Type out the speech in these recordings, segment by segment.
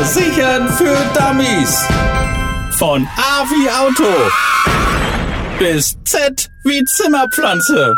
Versichern für Dummies. Von A wie Auto bis Z wie Zimmerpflanze.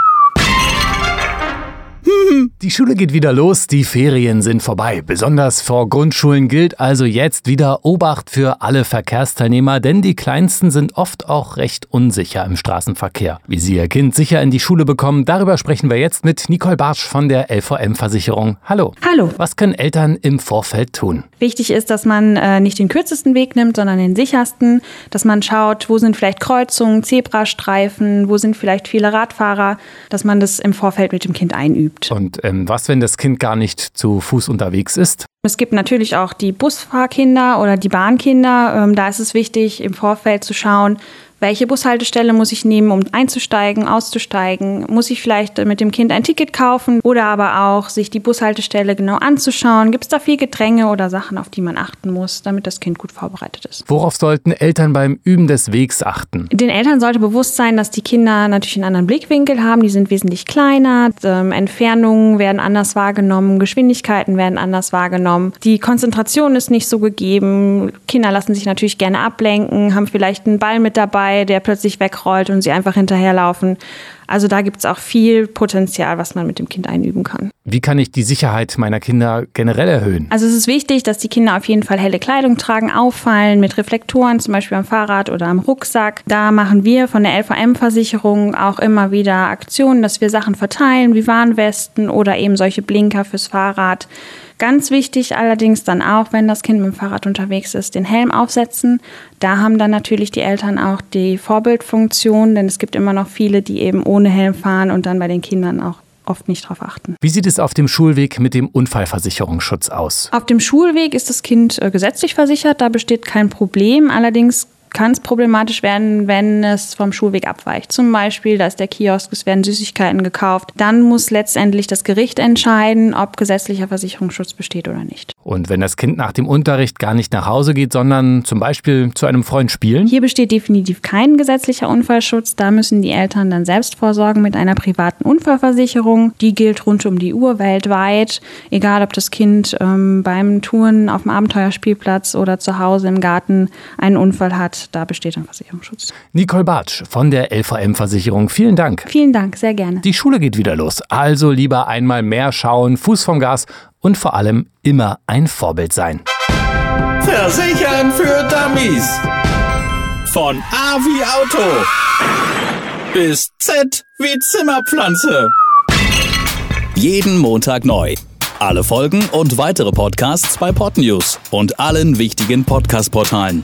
Die Schule geht wieder los, die Ferien sind vorbei. Besonders vor Grundschulen gilt also jetzt wieder Obacht für alle Verkehrsteilnehmer, denn die Kleinsten sind oft auch recht unsicher im Straßenverkehr. Wie sie ihr Kind sicher in die Schule bekommen, darüber sprechen wir jetzt mit Nicole Bartsch von der LVM-Versicherung. Hallo. Hallo. Was können Eltern im Vorfeld tun? Wichtig ist, dass man äh, nicht den kürzesten Weg nimmt, sondern den sichersten, dass man schaut, wo sind vielleicht Kreuzungen, Zebrastreifen, wo sind vielleicht viele Radfahrer, dass man das im Vorfeld mit dem Kind einübt. Und ähm, was, wenn das Kind gar nicht zu Fuß unterwegs ist? Es gibt natürlich auch die Busfahrkinder oder die Bahnkinder. Ähm, da ist es wichtig, im Vorfeld zu schauen, welche Bushaltestelle muss ich nehmen, um einzusteigen, auszusteigen? Muss ich vielleicht mit dem Kind ein Ticket kaufen oder aber auch sich die Bushaltestelle genau anzuschauen? Gibt es da viel Gedränge oder Sachen, auf die man achten muss, damit das Kind gut vorbereitet ist? Worauf sollten Eltern beim Üben des Wegs achten? Den Eltern sollte bewusst sein, dass die Kinder natürlich einen anderen Blickwinkel haben. Die sind wesentlich kleiner. Ähm, Entfernungen werden anders wahrgenommen. Geschwindigkeiten werden anders wahrgenommen. Die Konzentration ist nicht so gegeben. Kinder lassen sich natürlich gerne ablenken, haben vielleicht einen Ball mit dabei der plötzlich wegrollt und sie einfach hinterherlaufen. Also da gibt es auch viel Potenzial, was man mit dem Kind einüben kann. Wie kann ich die Sicherheit meiner Kinder generell erhöhen? Also es ist wichtig, dass die Kinder auf jeden Fall helle Kleidung tragen, auffallen mit Reflektoren, zum Beispiel am Fahrrad oder am Rucksack. Da machen wir von der LVM-Versicherung auch immer wieder Aktionen, dass wir Sachen verteilen, wie Warnwesten oder eben solche Blinker fürs Fahrrad. Ganz wichtig allerdings dann auch, wenn das Kind mit dem Fahrrad unterwegs ist, den Helm aufsetzen. Da haben dann natürlich die Eltern auch die Vorbildfunktion, denn es gibt immer noch viele, die eben ohne Helm fahren und dann bei den Kindern auch oft nicht darauf achten. Wie sieht es auf dem Schulweg mit dem Unfallversicherungsschutz aus? Auf dem Schulweg ist das Kind äh, gesetzlich versichert, da besteht kein Problem. Allerdings kann es problematisch werden, wenn es vom Schulweg abweicht. Zum Beispiel, da ist der Kiosk, es werden Süßigkeiten gekauft. Dann muss letztendlich das Gericht entscheiden, ob gesetzlicher Versicherungsschutz besteht oder nicht. Und wenn das Kind nach dem Unterricht gar nicht nach Hause geht, sondern zum Beispiel zu einem Freund spielen? Hier besteht definitiv kein gesetzlicher Unfallschutz. Da müssen die Eltern dann selbst vorsorgen mit einer privaten Unfallversicherung. Die gilt rund um die Uhr weltweit, egal ob das Kind ähm, beim Touren auf dem Abenteuerspielplatz oder zu Hause im Garten einen Unfall hat da besteht ein Versicherungsschutz. Nicole Bartsch von der LVM-Versicherung, vielen Dank. Vielen Dank, sehr gerne. Die Schule geht wieder los, also lieber einmal mehr schauen, Fuß vom Gas und vor allem immer ein Vorbild sein. Versichern für Dummies. Von A wie Auto bis Z wie Zimmerpflanze. Jeden Montag neu. Alle Folgen und weitere Podcasts bei Podnews und allen wichtigen Podcast-Portalen.